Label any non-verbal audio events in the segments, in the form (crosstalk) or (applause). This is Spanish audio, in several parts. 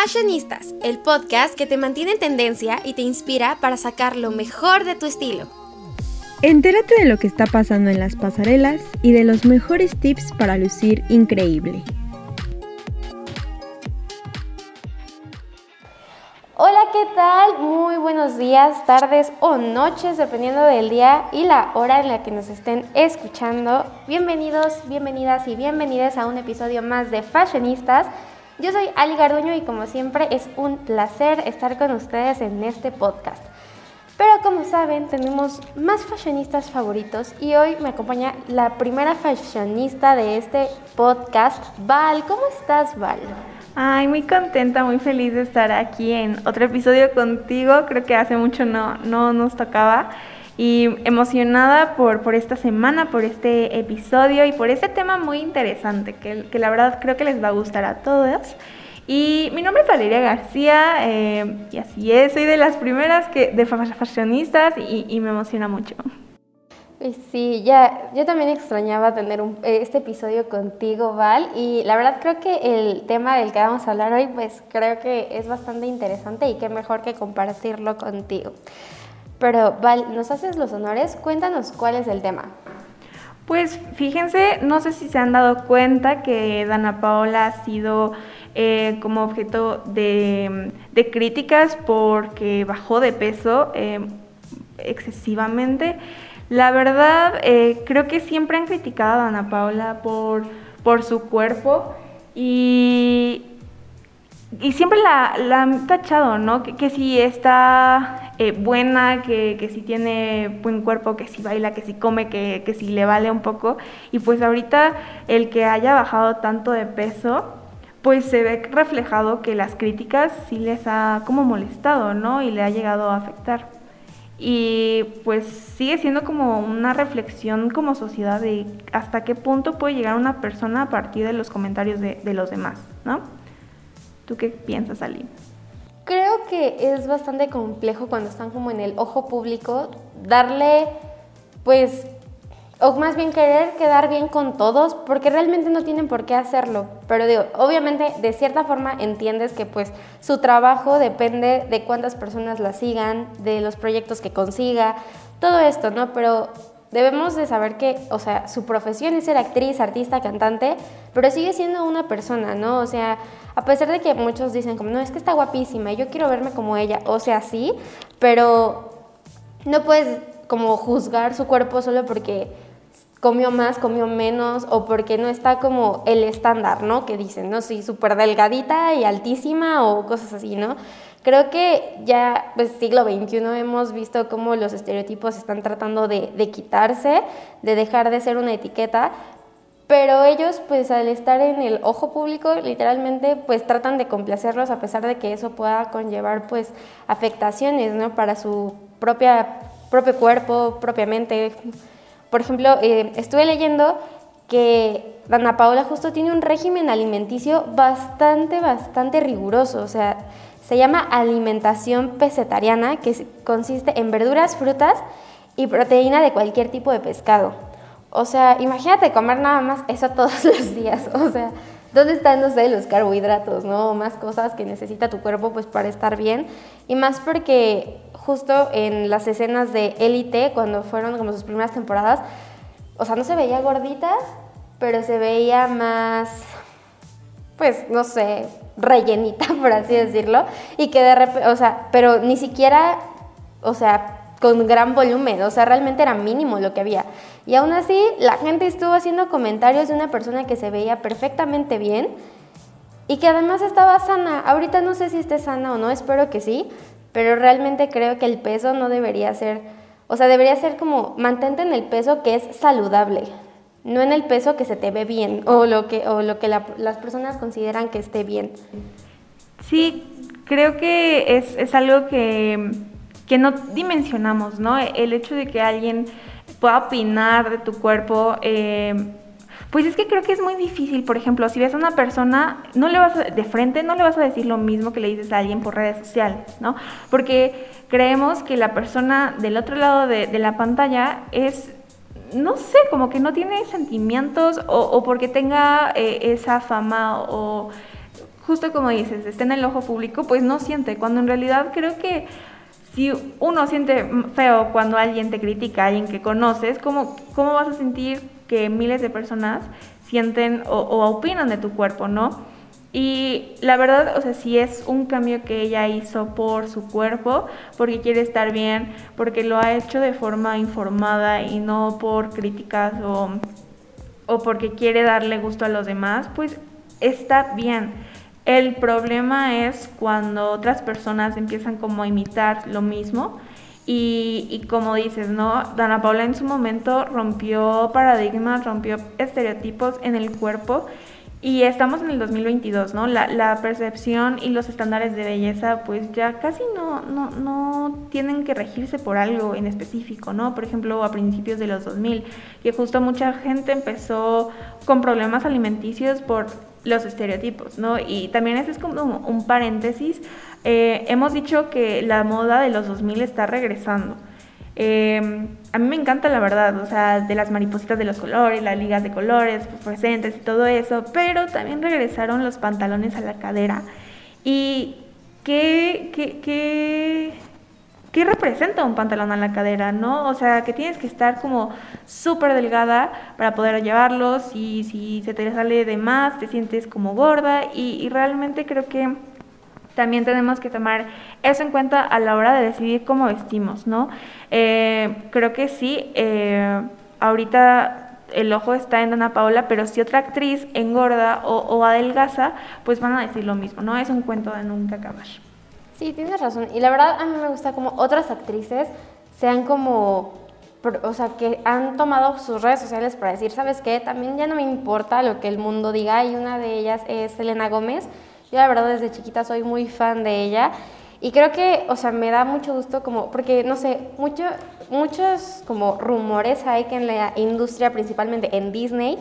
Fashionistas, el podcast que te mantiene en tendencia y te inspira para sacar lo mejor de tu estilo. Entérate de lo que está pasando en las pasarelas y de los mejores tips para lucir increíble. Hola, ¿qué tal? Muy buenos días, tardes o noches, dependiendo del día y la hora en la que nos estén escuchando. Bienvenidos, bienvenidas y bienvenidas a un episodio más de Fashionistas. Yo soy Ali Garduño y como siempre es un placer estar con ustedes en este podcast. Pero como saben, tenemos más fashionistas favoritos y hoy me acompaña la primera fashionista de este podcast, Val. ¿Cómo estás, Val? Ay, muy contenta, muy feliz de estar aquí en otro episodio contigo. Creo que hace mucho no, no nos tocaba y emocionada por, por esta semana, por este episodio y por este tema muy interesante que, que la verdad creo que les va a gustar a todos. Y mi nombre es Valeria García eh, y así es, soy de las primeras que, de fashionistas y, y me emociona mucho. Sí, ya, yo también extrañaba tener un, este episodio contigo, Val, y la verdad creo que el tema del que vamos a hablar hoy, pues creo que es bastante interesante y qué mejor que compartirlo contigo. Pero Val, ¿nos haces los honores? Cuéntanos cuál es el tema. Pues fíjense, no sé si se han dado cuenta que Dana Paola ha sido eh, como objeto de, críticas porque bajó de peso eh, excesivamente. La verdad, eh, creo que siempre han criticado a Dana Paola por, por su cuerpo y y siempre la, han tachado, ¿no? Que, si está eh, buena, que, si tiene buen cuerpo, que si baila, que si come, que, que si le vale un poco. Y pues ahorita el que haya bajado tanto de peso, pues se ve reflejado que las críticas sí les ha como molestado, ¿no? Y le ha llegado a afectar. Y pues sigue siendo como una reflexión como sociedad de hasta qué punto puede llegar una persona a partir de los comentarios de, de los demás, ¿no? ¿Tú qué piensas, Ali? Creo que es bastante complejo cuando están como en el ojo público darle, pues, o más bien querer quedar bien con todos, porque realmente no tienen por qué hacerlo. Pero digo, obviamente, de cierta forma entiendes que pues su trabajo depende de cuántas personas la sigan, de los proyectos que consiga, todo esto, ¿no? Pero debemos de saber que, o sea, su profesión es ser actriz, artista, cantante, pero sigue siendo una persona, ¿no? O sea, a pesar de que muchos dicen como, no, es que está guapísima y yo quiero verme como ella, o sea, sí, pero no puedes como juzgar su cuerpo solo porque comió más, comió menos o porque no está como el estándar, ¿no? Que dicen, ¿no? Sí, súper delgadita y altísima o cosas así, ¿no? Creo que ya, pues siglo XXI hemos visto cómo los estereotipos están tratando de, quitarse, de dejar de ser una etiqueta, pero ellos pues al estar en el ojo público literalmente pues tratan de complacerlos a pesar de que eso pueda conllevar pues afectaciones ¿no? para su propia, propio cuerpo, propiamente. Por ejemplo, eh, estuve leyendo que Dana Paola justo tiene un régimen alimenticio bastante, bastante riguroso, o sea, se llama alimentación pesetariana, que consiste en verduras, frutas y proteína de cualquier tipo de pescado. O sea, imagínate comer nada más eso (laughs) todos los días. O sea, ¿dónde están, los carbohidratos, no? Más cosas que necesita tu cuerpo pues para estar bien. Y más porque justo en las escenas de Élite, cuando fueron como sus primeras temporadas, o sea, no se veía gordita, pero se veía más, pues, no sé, rellenita, (laughs) por así decirlo. Y que de repente, o sea, pero ni siquiera, o sea, con gran volumen, o sea, realmente era mínimo lo que había. Y aún así, la gente estuvo haciendo comentarios de una persona que se veía perfectamente bien y que además estaba sana. Ahorita no sé si esté sana o no, espero que sí, pero realmente creo que el peso no debería ser, o sea, debería ser como mantente en el peso que es saludable, no en el peso que se te ve bien o lo que, o lo que las personas consideran que esté bien. Sí, creo que es, es algo que que no dimensionamos, ¿no? El hecho de que alguien pueda opinar de tu cuerpo, eh, pues es que creo que es muy difícil, por ejemplo, si ves a una persona, no le vas de frente, no le vas a decir lo mismo que le dices a alguien por redes sociales, ¿no? Porque creemos que la persona del otro lado de, la pantalla es no sé, como que no tiene sentimientos o, porque tenga eh, esa fama o justo como dices, está en el ojo público, pues no siente, cuando en realidad creo que si uno siente feo cuando alguien te critica, alguien que conoces, ¿cómo, cómo vas a sentir que miles de personas sienten o, o opinan de tu cuerpo, no? Y la verdad, o sea, sí es un cambio que ella hizo por su cuerpo, porque quiere estar bien, porque lo ha hecho de forma informada y no por críticas o, o porque quiere darle gusto a los demás, pues está bien. El problema es cuando otras personas empiezan como a imitar lo mismo y, y, como dices, ¿no? Dana Paula en su momento rompió paradigmas, rompió estereotipos en el cuerpo y estamos en el 2022, ¿no? La, percepción y los estándares de belleza pues ya casi no, no, no tienen que regirse por algo en específico, ¿no? Por ejemplo, a principios de los 2000, que justo mucha gente empezó con problemas alimenticios por los estereotipos, ¿no? Y también ese es como un paréntesis. Eh, hemos dicho que la moda de los 2000 está regresando. Eh, a mí me encanta la verdad, o sea, de las maripositas de los colores, las ligas de colores, fluorescentes y todo eso, pero también regresaron los pantalones a la cadera. ¿Y qué, qué, qué, qué representa un pantalón a la cadera, no? O sea, que tienes que estar como súper delgada para poder llevarlos y si se te sale de más te sientes como gorda y realmente creo que también tenemos que tomar eso en cuenta a la hora de decidir cómo vestimos, ¿no? Eh, creo que sí, eh, ahorita el ojo está en Ana Paola, pero si otra actriz engorda o, o, adelgaza, pues van a decir lo mismo, ¿no? Es un cuento de nunca acabar. Sí, tienes razón. Y la verdad a mí me gusta como otras actrices sean como o sea, que han tomado sus redes sociales para decir, ¿sabes qué? También ya no me importa lo que el mundo diga y una de ellas es Selena Gómez, yo la verdad desde chiquita soy muy fan de ella y creo que, o sea, me da mucho gusto como, porque no sé, mucho, muchos como rumores hay que en la industria, principalmente en Disney,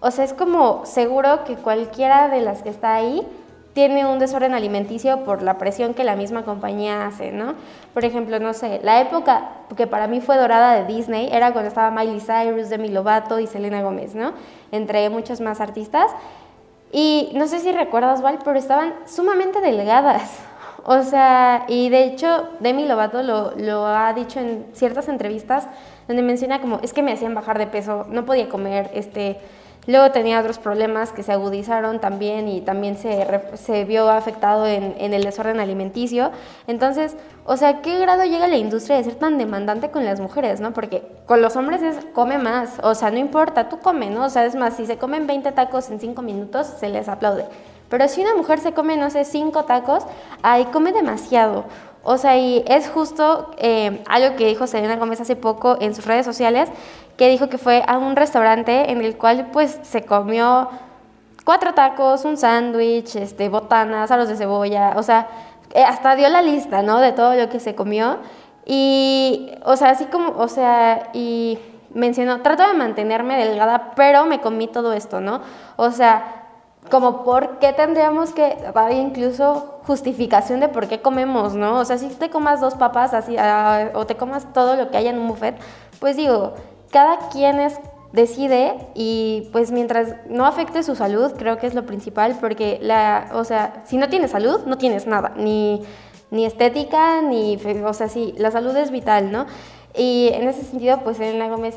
o sea, es como seguro que cualquiera de las que está ahí tiene un desorden alimenticio por la presión que la misma compañía hace, ¿no? Por ejemplo, no sé, la época que para mí fue dorada de Disney era cuando estaba Miley Cyrus, Demi Lovato y Selena Gómez, ¿no? Entre muchos más artistas. Y no sé si recuerdas, Val, pero estaban sumamente delgadas. (laughs) O sea, y de hecho Demi Lovato lo, lo, ha dicho en ciertas entrevistas donde menciona como, es que me hacían bajar de peso, no podía comer, este, Luego tenía otros problemas que se agudizaron también y también se, se vio afectado en, en, el desorden alimenticio. Entonces, o sea, ¿qué grado llega la industria de ser tan demandante con las mujeres, no? Porque con los hombres es come más, o sea, no importa, tú come, ¿no? O sea, es más, si se comen 20 tacos en 5 minutos, se les aplaude. Pero si una mujer se come, no sé, 5 tacos, ahí come demasiado. O sea, y es justo eh, algo que dijo Selena Gómez hace poco en sus redes sociales, que dijo que fue a un restaurante en el cual pues se comió cuatro tacos, un sándwich, este, botanas, aros de cebolla, o sea, eh, hasta dio la lista, ¿no? De todo lo que se comió. Y, o sea, así como, o sea, y mencionó, trato de mantenerme delgada, pero me comí todo esto, ¿no? O sea, como por qué tendríamos que dar incluso justificación de por qué comemos, ¿no? O sea, si te comas dos papas así uh, o te comas todo lo que haya en un buffet, pues digo, cada quien es decide y pues mientras no afecte su salud, creo que es lo principal, porque la, o sea, si no tienes salud, no tienes nada, ni, ni estética, ni, o sea, sí, la salud es vital, ¿no? Y en ese sentido, pues Elena Gómez,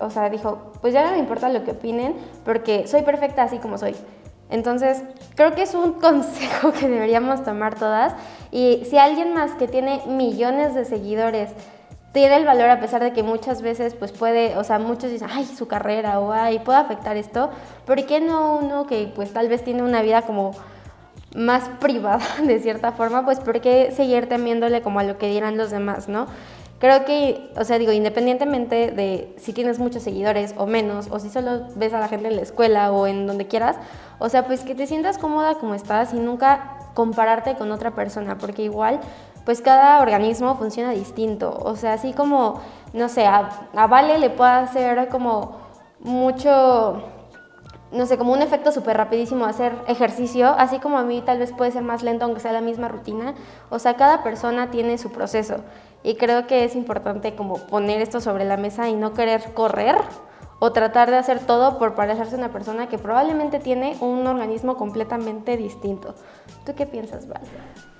o sea, dijo, pues ya no me importa lo que opinen, porque soy perfecta así como soy. Entonces, creo que es un (laughs) consejo que deberíamos tomar todas. Y si alguien más que tiene millones de seguidores tiene el valor a pesar de que muchas veces pues puede, o sea, muchos dicen, ay, su carrera o ay, puede afectar esto, ¿por qué no uno que pues tal vez tiene una vida como más (laughs) privada de cierta forma, pues por qué seguir temiéndole como a lo que dirán los demás, ¿no? Creo que, o sea, digo, independientemente de si tienes muchos seguidores o menos, o si solo ves a la gente en la escuela o en donde quieras, o sea, pues que te sientas cómoda como estás y nunca compararte con otra persona, porque igual, pues cada organismo funciona distinto. O sea, así como, no sé, a, a Vale le puede hacer como mucho no sé, como un efecto súper rapidísimo hacer ejercicio, así como a mí tal vez puede ser más lento aunque sea la misma rutina. O sea, cada persona tiene su proceso y creo que es importante como poner esto sobre la mesa y no querer correr o tratar de hacer todo por parecerse a una persona que probablemente tiene un organismo completamente distinto. ¿Tú qué piensas, Val?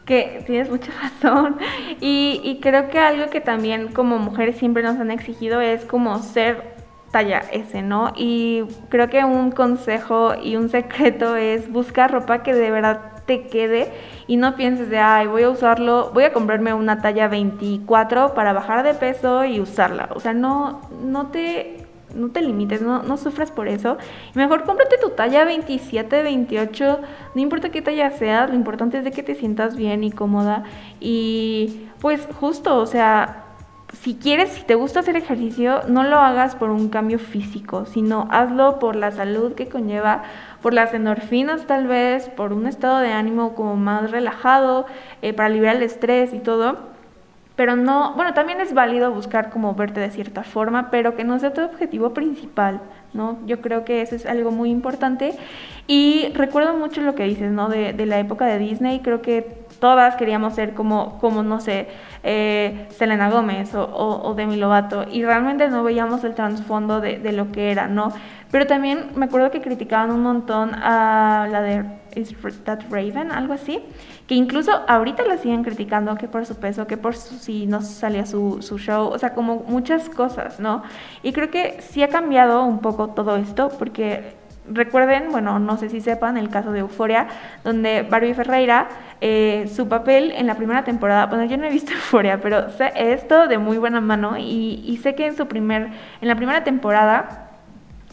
Que tienes mucha razón. Y, y creo que algo que también como mujeres siempre nos han exigido es como ser talla S, ¿no? Y creo que un consejo y un secreto es buscar ropa que de verdad te quede y no pienses de, ay, voy a usarlo, voy a comprarme una talla 24 para bajar de peso y usarla. O sea, no, no te no te limites, no, no sufras por eso. Mejor cómprate tu talla 27, 28, no importa qué talla seas, lo importante es de que te sientas bien y cómoda. Y pues justo, o sea, si quieres, si te gusta hacer ejercicio, no lo hagas por un cambio físico, sino hazlo por la salud que conlleva, por las endorfinas tal vez, por un estado de ánimo como más relajado, eh, para liberar el estrés y todo. Pero no, bueno, también es válido buscar como verte de cierta forma, pero que no sea tu objetivo principal, ¿no? Yo creo que eso es algo muy importante. Y recuerdo mucho lo que dices, ¿no? De, de la época de Disney, creo que todas queríamos ser como, como no sé, eh, Selena Gómez o, o, Demi Lovato y realmente no veíamos el trasfondo de, de, lo que era, ¿no? Pero también me acuerdo que criticaban un montón a la de Is That Raven, algo así, que incluso ahorita la siguen criticando que por su peso, que por su, si no salía su, su show, o sea, como muchas cosas, ¿no? Y creo que sí ha cambiado un poco todo esto porque recuerden, bueno, no sé si sepan, el caso de Euforia, donde Barbie Ferreira, eh, su papel en la primera temporada, bueno, yo no he visto (laughs) Euforia, pero sé esto de muy buena mano y, y sé que en su primer, en la primera temporada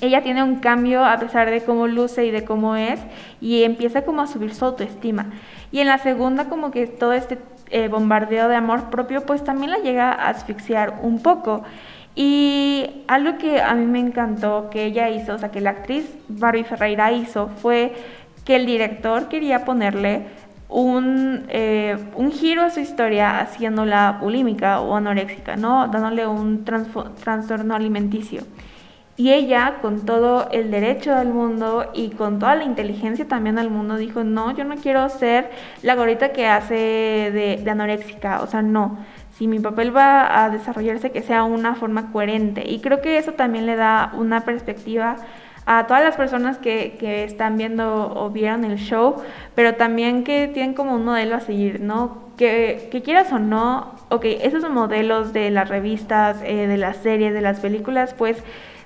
ella tiene un cambio a pesar de cómo luce y de cómo es y empieza como a subir su autoestima. Y en la segunda como que todo este eh, bombardeo de amor propio pues también la llega a asfixiar un poco. Y algo que a mí me encantó que ella hizo, o sea, que la actriz Barbie Ferreira hizo, fue que el director quería ponerle un, eh, un giro a su historia haciéndola bulímica o anoréxica, ¿no? Dándole un trastorno alimenticio. Y ella, con todo el derecho del mundo y con toda la inteligencia también del mundo, dijo, no, yo no quiero ser la gorita que hace de, de anoréxica, o sea, no si mi papel va a desarrollarse, que sea una forma coherente. Y creo que eso también le da una perspectiva a todas las personas que, que, están viendo o vieron el show, pero también que tienen como un modelo a seguir, ¿no? Que, que quieras o no, ok, esos modelos de las revistas, eh, de las series, de las películas, pues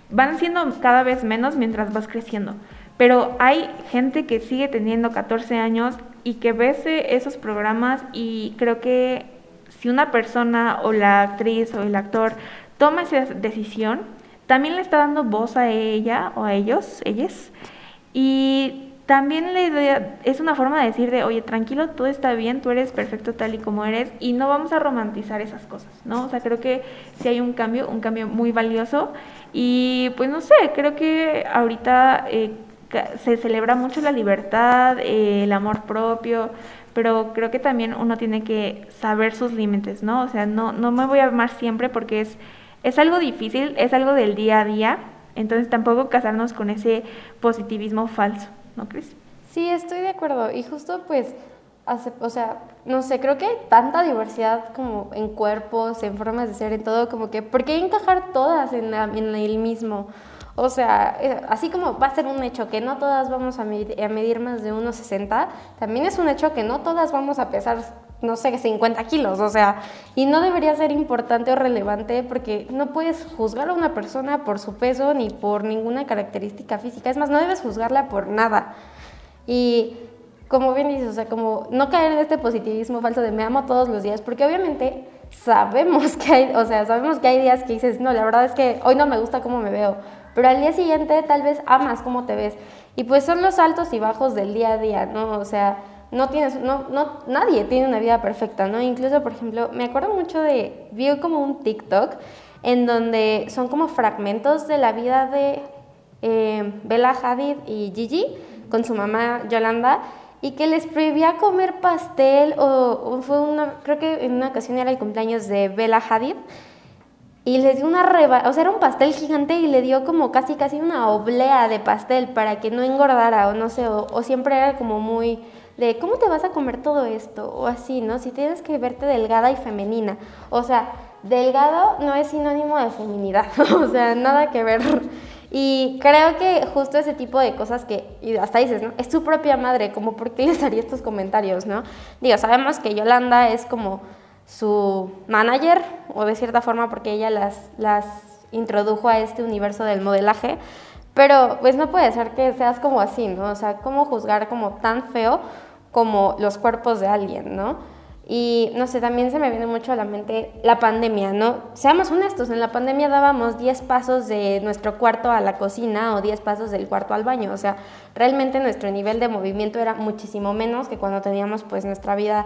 van siendo cada vez menos mientras vas creciendo. Pero hay gente que sigue teniendo 14 años y que ve esos programas y creo que si una persona o la actriz o el actor toma esa decisión, también le está dando voz a ella o a ellos, ellas, y también le es una forma de decir de, oye, tranquilo, todo está bien, tú eres perfecto tal y como eres, y no vamos a romantizar esas cosas, ¿no? O sea, creo que sí hay un cambio, un cambio muy valioso, y pues no sé, creo que ahorita eh, se celebra mucho la libertad, eh, el amor propio, pero creo que también uno tiene que saber sus límites, ¿no? O sea, no, no me voy a amar siempre porque es, es algo difícil, es algo del día a día, entonces tampoco casarnos con ese positivismo falso, ¿no crees? Sí, estoy de acuerdo y justo pues, o sea, no sé, creo que hay tanta diversidad como en cuerpos, en formas de ser, en todo, como que, ¿por qué encajar todas en, el mismo? O sea, eh, así como va a ser un hecho que no todas vamos a medir, más de 1,60, también es un hecho que no todas vamos a pesar, no sé, 50 kilos. O sea, y no debería ser importante o relevante porque no puedes juzgar a una persona por su peso ni por ninguna característica física. Es más, no debes juzgarla por nada. Y como bien dices, o sea, como no caer en este positivismo falso de me amo todos los días, porque obviamente sabemos que hay, o sea, sabemos que hay días que dices, no, la verdad es que hoy no me gusta cómo me veo pero al día siguiente tal vez amas cómo te ves. Y pues son los altos y bajos del día a día, ¿no? O sea, no tienes, no, no, nadie tiene una vida perfecta, ¿no? Incluso, por ejemplo, me acuerdo mucho de, vi como un TikTok en donde son como fragmentos de la vida de eh, Bella Hadid y Gigi con su mamá Yolanda y que les prohibía comer pastel o, fue una, creo que en una ocasión era el cumpleaños de Bella Hadid y les dio una reba, o sea, era un pastel gigante y le dio como casi casi una oblea de pastel para que no engordara o no sé, o, siempre era como muy de cómo te vas a comer todo esto o así, ¿no? Si tienes que verte delgada y femenina. O sea, delgado no es sinónimo de feminidad, (laughs) o sea, nada que ver. Y creo que justo ese tipo de cosas que, y hasta dices, ¿no? Es su propia madre, como por qué les haría estos comentarios, ¿no? Digo, sabemos que Yolanda es como su manager, o de cierta forma porque ella las, las introdujo a este universo del modelaje, pero pues no puede ser que seas como así, ¿no? O sea, ¿cómo juzgar como tan feo como los cuerpos de alguien, ¿no? Y no sé, también se me viene mucho a la mente la pandemia, ¿no? Seamos honestos, en la pandemia dábamos 10 pasos de nuestro cuarto a la cocina o 10 pasos del cuarto al baño, o sea, realmente nuestro nivel de movimiento era muchísimo menos que cuando teníamos pues nuestra vida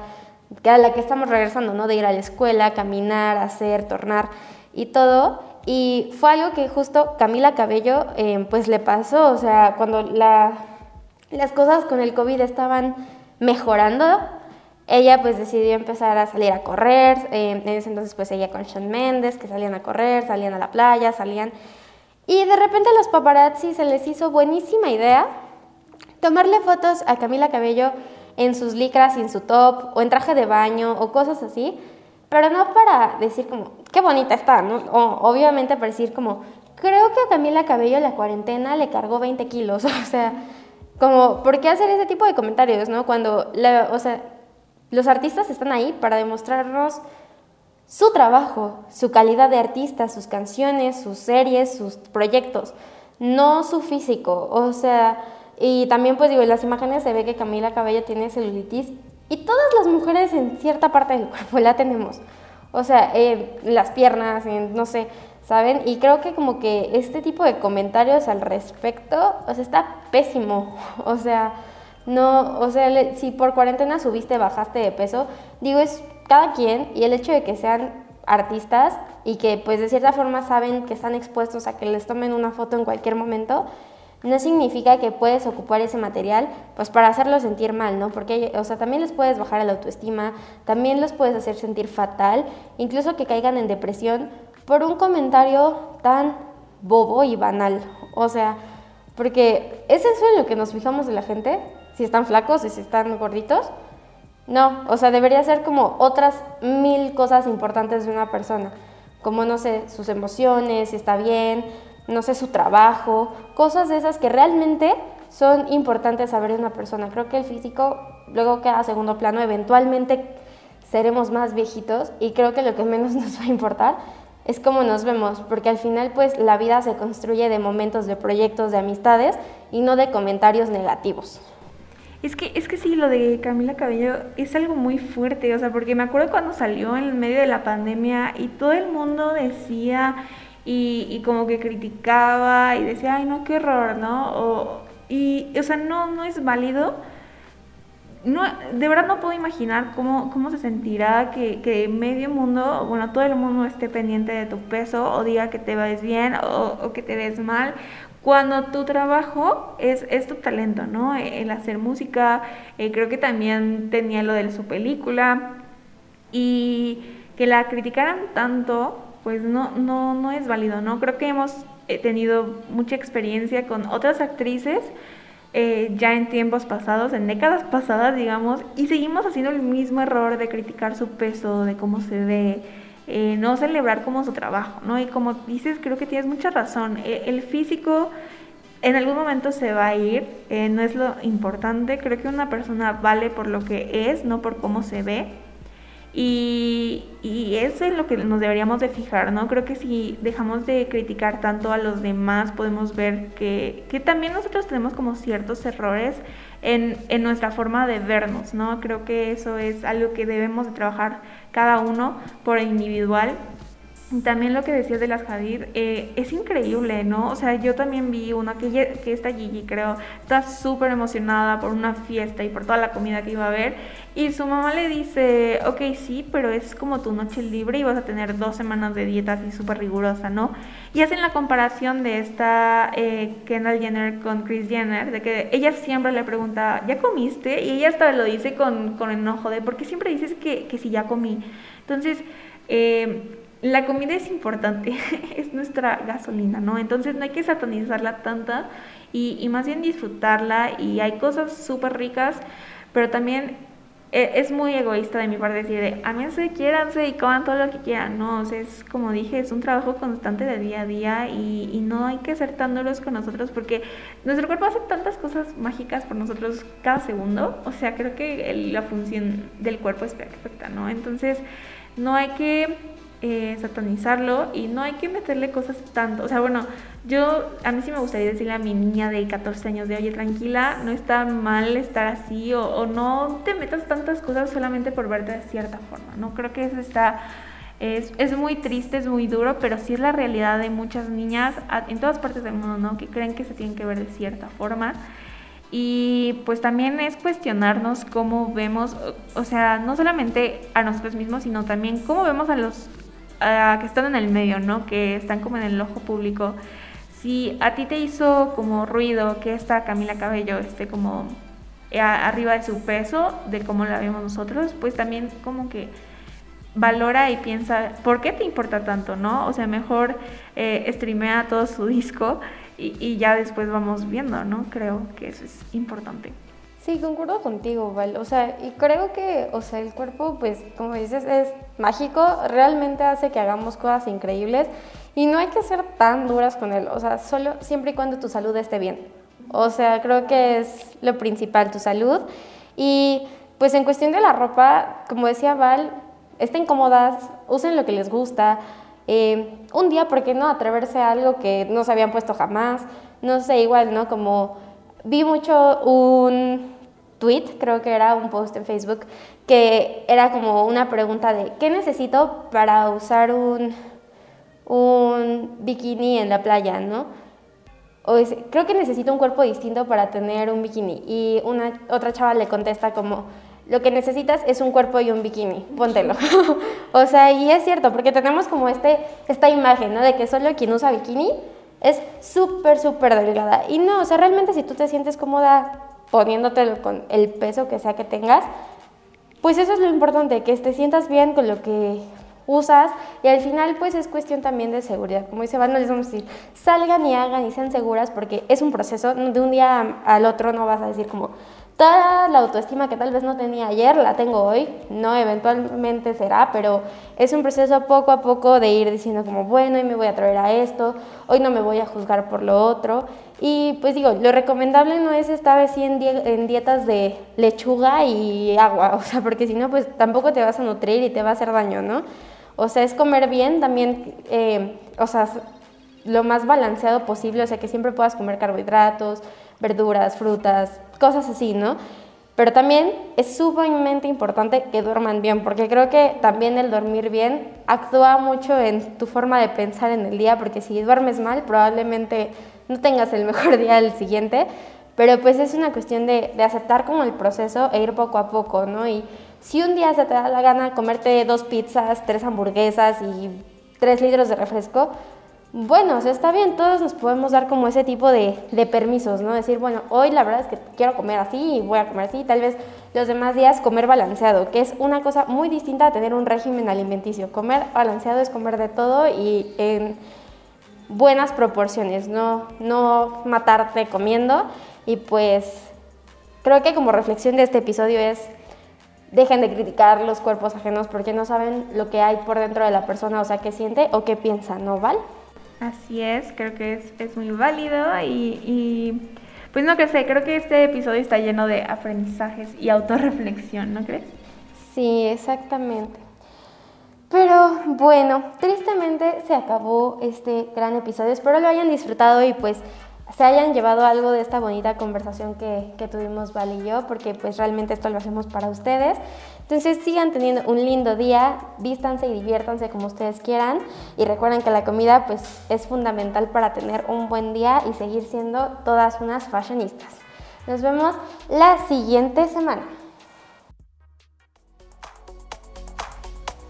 a la que estamos regresando, ¿no? De ir a la escuela, caminar, hacer, tornar y todo. Y fue algo que justo Camila Cabello eh, pues le pasó, o sea, cuando la, las cosas con el COVID estaban mejorando, ella pues decidió empezar a salir a correr, eh, en ese entonces pues ella con Sean Méndez, que salían a correr, salían a la playa, salían... Y de repente a los paparazzi se les hizo buenísima idea tomarle fotos a Camila Cabello en sus licras en su top, o en traje de baño, o cosas así, pero no para decir como, qué bonita está, ¿no? O obviamente para decir como, creo que a Camila Cabello la cuarentena le cargó 20 kilos, (laughs) o sea, como, ¿por qué hacer ese tipo de comentarios, no? Cuando, o sea, los artistas están ahí para demostrarnos su trabajo, su calidad de artista, sus canciones, sus series, sus proyectos, no su físico. O sea, y también pues digo, en las imágenes se ve que Camila Cabello tiene celulitis y todas las mujeres en cierta parte del (laughs) cuerpo la tenemos. O sea, en las piernas, en no sé, ¿saben? Y creo que como que este tipo de comentarios al respecto, o sea, está pésimo. (laughs) O sea, no, o sea, si por cuarentena subiste, bajaste de peso, digo, es cada quien y el hecho de que sean artistas y que pues de cierta forma saben que están expuestos a que les tomen una foto en cualquier momento, no significa que puedes ocupar ese material pues para hacerlos sentir mal, ¿no? Porque, o sea, también les puedes bajar la autoestima, también los puedes hacer sentir fatal, incluso que caigan en depresión por un comentario tan bobo y banal. O sea, porque ¿es eso en lo que nos fijamos de la gente? si están flacos y si están gorditos. No, o sea, debería ser como otras mil cosas importantes de una persona, como no sé, sus emociones, si está bien, no sé, su trabajo, cosas de esas que realmente son importantes saber de una persona. Creo que el físico luego queda a segundo plano, eventualmente seremos más viejitos y creo que lo que menos (laughs) nos va a importar es cómo nos vemos, porque al final pues la vida se construye de momentos, de proyectos, de amistades y no de comentarios negativos. Es que, es que sí, lo de Camila Cabello es algo muy fuerte, o sea, porque me acuerdo cuando salió en medio de la pandemia y todo el mundo decía y, y como que criticaba y decía, ay, no, qué horror, ¿no? O, y, o sea, no, no es válido. No, de verdad no puedo imaginar cómo, cómo se sentirá que, medio mundo, bueno, todo el mundo esté pendiente de tu peso o diga que te ves bien o, o que te ves mal cuando tu trabajo es, es tu talento, ¿no? El hacer música, eh, creo que también tenía lo de su película y que la criticaran tanto, pues no, no, no es válido, ¿no? Creo que hemos eh, tenido mucha experiencia con otras actrices eh, ya en tiempos pasados, en décadas pasadas, digamos, y seguimos haciendo el mismo error de criticar su peso, de cómo se ve, eh, no celebrar como su trabajo, ¿no? Y como dices, creo que tienes mucha razón. E, el físico en algún momento se va a ir, eh, no es lo importante. Creo que una persona vale por lo que es, no por cómo se ve. Y, y eso es lo que nos deberíamos de fijar, ¿no? Creo que si dejamos de criticar tanto a los demás, podemos ver que, que también nosotros tenemos como ciertos errores en, en, nuestra forma de vernos, ¿no? Creo que eso es algo que debemos de trabajar cada uno por individual. También lo que decías de las Jadir, eh, es increíble, ¿no? O sea, yo también vi una que, esta Gigi, creo, está súper emocionada por una fiesta y por toda la comida que iba a haber. Y su mamá le dice, ok, sí, pero es como tu noche libre y vas a tener dos semanas de dieta así súper rigurosa, ¿no? Y hacen la comparación de esta eh, Kendall Jenner con Chris Jenner, de que ella siempre le pregunta, ¿ya comiste? Y ella hasta lo dice con, con enojo de, ¿por qué siempre dices que, que si ya comí? Entonces, eh, la comida es importante, (laughs) es nuestra gasolina, ¿no? Entonces no hay que satanizarla tanta y, más bien disfrutarla y hay cosas súper ricas, pero también e, es muy egoísta de mi parte decir, de, quieren quiéranse y coman todo lo que quieran. No, o sea, es como dije, es un trabajo constante de día a día y, no hay que ser tan duros con nosotros porque nuestro cuerpo hace tantas cosas mágicas por nosotros cada segundo. O sea, creo que la función del cuerpo es perfecta, ¿no? Entonces, no hay que eh, satanizarlo y no hay que meterle cosas tanto. O sea, bueno, yo a mí sí me gustaría decirle a mi niña de 14 años de, oye, tranquila, no está mal estar así o, no te metas tantas cosas solamente por verte de cierta forma. No creo que eso está... Es, es, muy triste, es muy duro, pero sí es la realidad de muchas niñas en todas partes del mundo, ¿no? Que creen que se tienen que ver de cierta forma. Y pues también es cuestionarnos cómo vemos, o sea, no solamente a nosotros mismos, sino también cómo vemos a los que están en el medio, ¿no? Que están como en el ojo público. Si a ti te hizo como ruido que esta Camila Cabello esté como arriba de su peso, de cómo la vemos nosotros, pues también como que valora y piensa, ¿por qué te importa tanto, no? O sea, mejor eh, streamea todo su (laughs) disco y ya después vamos viendo, ¿no? Creo que eso es importante. Sí, concuerdo contigo, Val. O sea, y creo que, o sea, el cuerpo, pues, como dices, es mágico, realmente hace que hagamos cosas increíbles y no hay que ser tan duras con él, o sea, solo siempre y cuando tu salud esté bien. O sea, creo que es lo principal, tu salud. Y pues en cuestión de la ropa, como decía Val, estén cómodas, usen lo que les gusta. Eh, un día, ¿por qué no atreverse a algo que no se habían puesto jamás? No sé, igual, ¿no? Como vi mucho un tweet, creo que era un post en Facebook, que era como una pregunta de ¿qué necesito para usar un, un bikini en la playa, no? O creo que necesito un cuerpo distinto para tener un bikini. Y una otra chava le contesta como, lo que necesitas es un cuerpo y un bikini, póntelo. (laughs) o sea, y es cierto, porque tenemos como este, esta imagen, ¿no? De que solo quien usa bikini es súper, súper delgada. Y no, o sea, realmente si tú te sientes cómoda poniéndote con el peso que sea que tengas, pues eso es lo importante, que te sientas bien con lo que usas y al final pues es cuestión también de seguridad. Como dice Van, no les vamos a decir, salgan y hagan y sean seguras porque es un proceso, de un día al otro no vas a decir como, Toda la autoestima que tal vez no tenía ayer la tengo hoy, no eventualmente será, pero es un proceso poco a poco de ir diciendo como, bueno, hoy me voy a traer a esto, hoy no me voy a juzgar por lo otro. Y pues digo, lo recomendable no es estar así en, en dietas de lechuga y agua, (laughs) o sea, porque si no, pues tampoco te vas a nutrir y te va a hacer daño, ¿no? O sea, es comer bien, también, eh, o sea, lo más balanceado posible, o sea, que siempre puedas comer carbohidratos, verduras, frutas, cosas así, ¿no? Pero también es sumamente importante que duerman bien, porque creo que también el dormir bien actúa mucho en tu forma de pensar en el día, porque si duermes mal probablemente no tengas el mejor (laughs) día al siguiente, pero pues es una cuestión de, de aceptar como el proceso e ir poco a poco, ¿no? Y si un día se te da la gana comerte dos pizzas, tres hamburguesas y tres litros de refresco, bueno, o está bien, todos nos podemos dar como ese tipo de, de, permisos, ¿no? Decir, bueno, hoy la verdad es que quiero comer así y voy a comer así, tal vez los demás días comer balanceado, que es una cosa muy distinta a tener un régimen alimenticio. Comer balanceado es comer de todo y en buenas proporciones, no, no matarte comiendo. Y pues creo que como reflexión de este episodio es, dejen de criticar los cuerpos ajenos porque no saben lo que hay por dentro de la persona, o sea, qué siente o qué piensa, ¿no, Val? Así es, creo que es, es muy válido y, y, pues no que sé, creo que este episodio está lleno de aprendizajes y autorreflexión, ¿no crees? Sí, exactamente. Bueno, tristemente se acabó este gran episodio. Espero lo hayan disfrutado y pues se hayan llevado algo de esta bonita conversación que, que tuvimos Val y yo, porque pues realmente esto lo hacemos para ustedes. Entonces sigan teniendo un lindo día, vístanse y diviértanse como ustedes quieran y recuerden que la comida pues es fundamental para tener un buen día y seguir siendo todas unas fashionistas. Nos vemos la siguiente semana.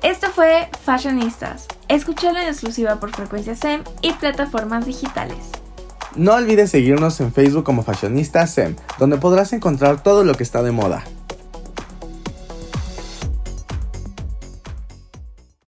Esto fue Fashionistas. Escúchalo en exclusiva por Frecuencia SEM y plataformas digitales. No olvides seguirnos en Facebook como Fashionista SEM, donde podrás encontrar todo lo que está de moda.